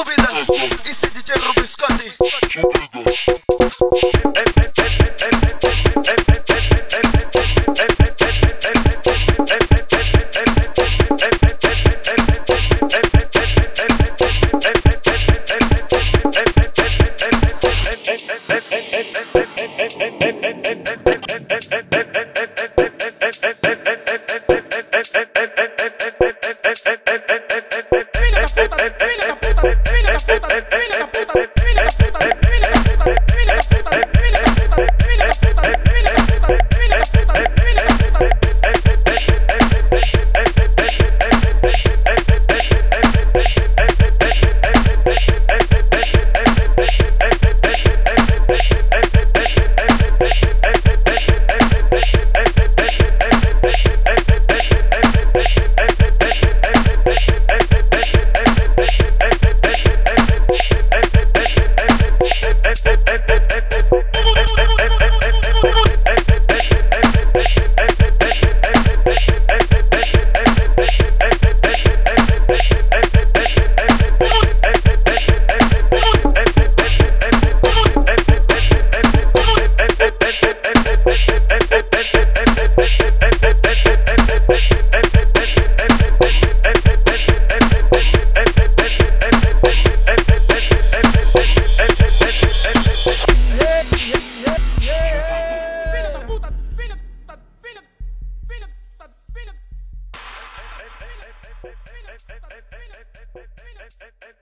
Subidas. Hey, hey, hey,